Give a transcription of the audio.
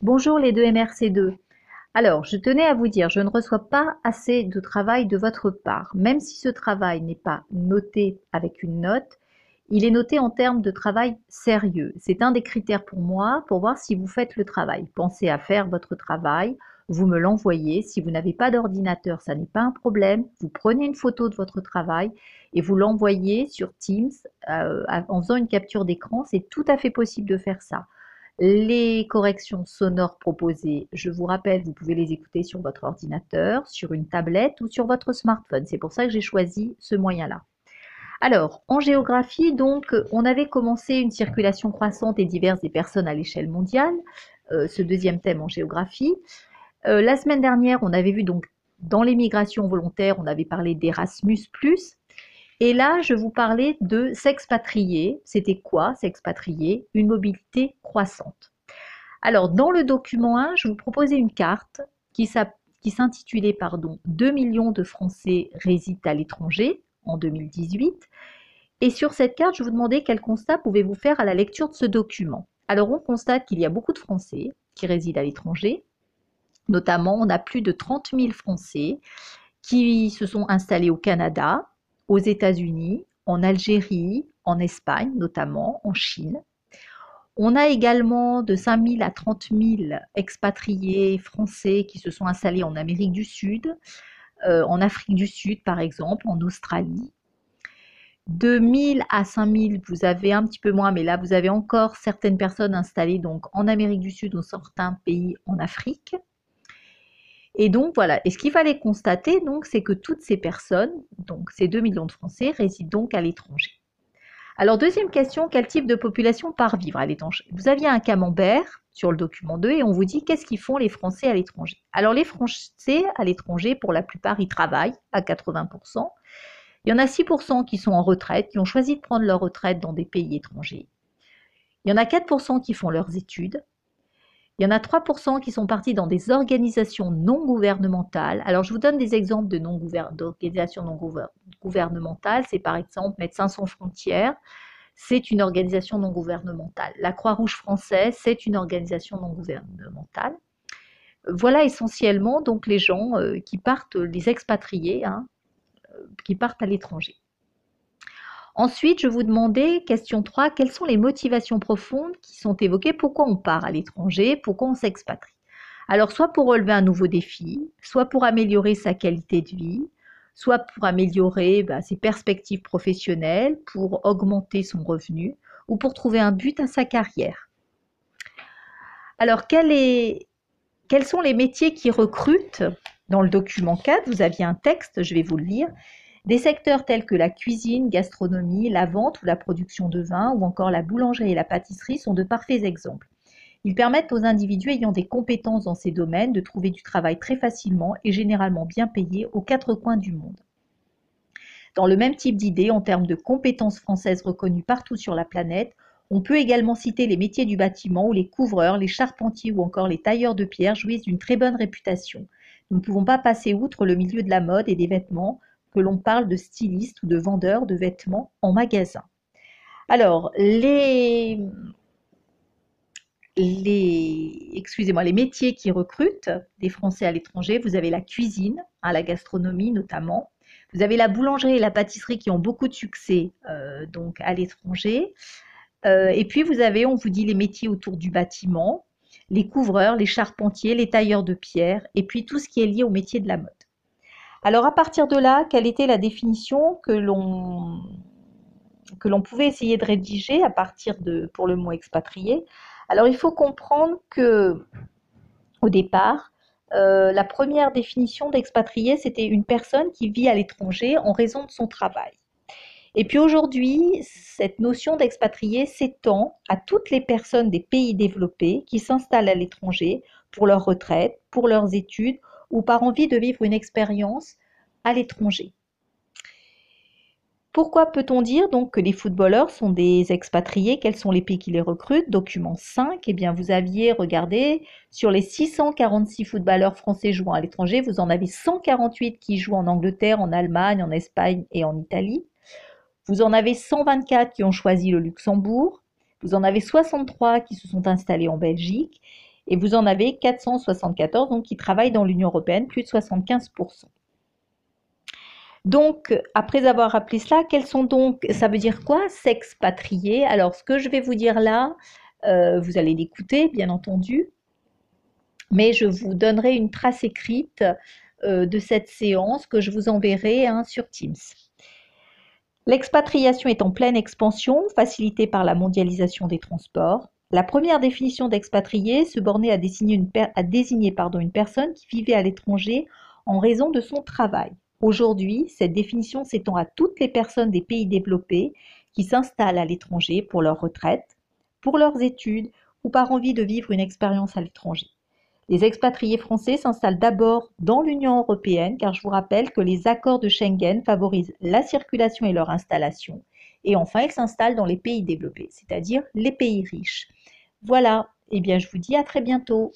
Bonjour les deux MRC2. Alors, je tenais à vous dire, je ne reçois pas assez de travail de votre part. Même si ce travail n'est pas noté avec une note, il est noté en termes de travail sérieux. C'est un des critères pour moi pour voir si vous faites le travail. Pensez à faire votre travail, vous me l'envoyez. Si vous n'avez pas d'ordinateur, ça n'est pas un problème. Vous prenez une photo de votre travail et vous l'envoyez sur Teams euh, en faisant une capture d'écran. C'est tout à fait possible de faire ça. Les corrections sonores proposées, je vous rappelle, vous pouvez les écouter sur votre ordinateur, sur une tablette ou sur votre smartphone. C'est pour ça que j'ai choisi ce moyen-là. Alors, en géographie, donc, on avait commencé une circulation croissante et diverse des personnes à l'échelle mondiale, euh, ce deuxième thème en géographie. Euh, la semaine dernière, on avait vu donc dans l'émigration volontaire, on avait parlé d'Erasmus+, et là, je vous parlais de s'expatrier. C'était quoi s'expatrier? Une mobilité croissante. Alors, dans le document 1, je vous proposais une carte qui s'intitulait pardon 2 millions de Français résident à l'étranger en 2018. Et sur cette carte, je vous demandais quel constat pouvez-vous faire à la lecture de ce document. Alors, on constate qu'il y a beaucoup de Français qui résident à l'étranger. Notamment, on a plus de 30 000 Français qui se sont installés au Canada, aux États-Unis, en Algérie, en Espagne notamment, en Chine. On a également de 5 000 à 30 000 expatriés français qui se sont installés en Amérique du Sud, euh, en Afrique du Sud par exemple, en Australie. De 1000 à 5000, vous avez un petit peu moins, mais là vous avez encore certaines personnes installées donc en Amérique du Sud ou certains pays en Afrique. Et donc voilà, et ce qu'il fallait constater, c'est que toutes ces personnes, donc ces 2 millions de Français, résident donc à l'étranger. Alors deuxième question, quel type de population part vivre à l'étranger? Vous aviez un camembert sur le document 2 et on vous dit qu'est-ce qu'ils font les Français à l'étranger? Alors les Français à l'étranger, pour la plupart, ils travaillent à 80%. Il y en a 6% qui sont en retraite, qui ont choisi de prendre leur retraite dans des pays étrangers. Il y en a 4% qui font leurs études. Il y en a 3% qui sont partis dans des organisations non gouvernementales. Alors, je vous donne des exemples de d'organisations non gouvernementales. C'est par exemple Médecins sans frontières. C'est une organisation non gouvernementale. La Croix-Rouge française, c'est une organisation non gouvernementale. Voilà essentiellement donc les gens euh, qui partent, les expatriés, hein, euh, qui partent à l'étranger. Ensuite, je vous demandais, question 3, quelles sont les motivations profondes qui sont évoquées? Pourquoi on part à l'étranger? Pourquoi on s'expatrie? Alors, soit pour relever un nouveau défi, soit pour améliorer sa qualité de vie, soit pour améliorer bah, ses perspectives professionnelles, pour augmenter son revenu ou pour trouver un but à sa carrière. Alors, quels sont les métiers qui recrutent? Dans le document 4, vous aviez un texte, je vais vous le lire. Des secteurs tels que la cuisine, gastronomie, la vente ou la production de vin ou encore la boulangerie et la pâtisserie sont de parfaits exemples. Ils permettent aux individus ayant des compétences dans ces domaines de trouver du travail très facilement et généralement bien payé aux quatre coins du monde. Dans le même type d'idée, en termes de compétences françaises reconnues partout sur la planète, on peut également citer les métiers du bâtiment où les couvreurs, les charpentiers ou encore les tailleurs de pierre jouissent d'une très bonne réputation. Nous ne pouvons pas passer outre le milieu de la mode et des vêtements, que l'on parle de styliste ou de vendeur de vêtements en magasin. Alors, les, excusez-moi, les métiers qui recrutent des Français à l'étranger, vous avez la cuisine, hein, la gastronomie notamment. Vous avez la boulangerie et la pâtisserie qui ont beaucoup de succès euh, donc à l'étranger. Euh, et puis vous avez, on vous dit, les métiers autour du bâtiment, les couvreurs, les charpentiers, les tailleurs de pierre, et puis tout ce qui est lié au métier de la mode. Alors à partir de là, quelle était la définition que l'on pouvait essayer de rédiger à partir de pour le mot expatrié? Alors il faut comprendre que au départ, euh, la première définition d'expatrié, c'était une personne qui vit à l'étranger en raison de son travail. Et puis aujourd'hui, cette notion d'expatrié s'étend à toutes les personnes des pays développés qui s'installent à l'étranger pour leur retraite, pour leurs études ou par envie de vivre une expérience à l'étranger. Pourquoi peut-on dire donc que les footballeurs sont des expatriés? Quels sont les pays qui les recrutent? Document 5, eh bien vous aviez regardé sur les 646 footballeurs français jouant à l'étranger, vous en avez 148 qui jouent en Angleterre, en Allemagne, en Espagne et en Italie. Vous en avez 124 qui ont choisi le Luxembourg. Vous en avez 63 qui se sont installés en Belgique et vous en avez 474 donc, qui travaillent dans l'Union européenne, plus de 75%. Donc, après avoir rappelé cela, quels sont donc, ça veut dire quoi, s'expatrier? Alors, ce que je vais vous dire là, euh, vous allez l'écouter, bien entendu, mais je vous donnerai une trace écrite euh, de cette séance que je vous enverrai hein, sur Teams. L'expatriation est en pleine expansion, facilitée par la mondialisation des transports. La première définition d'expatrié se bornait à désigner, une, pardon, une personne qui vivait à l'étranger en raison de son travail. Aujourd'hui, cette définition s'étend à toutes les personnes des pays développés qui s'installent à l'étranger pour leur retraite, pour leurs études ou par envie de vivre une expérience à l'étranger. Les expatriés français s'installent d'abord dans l'Union européenne car je vous rappelle que les accords de Schengen favorisent la circulation et leur installation. Et enfin, ils s'installent dans les pays développés, c'est-à-dire les pays riches. Voilà, et eh bien je vous dis à très bientôt.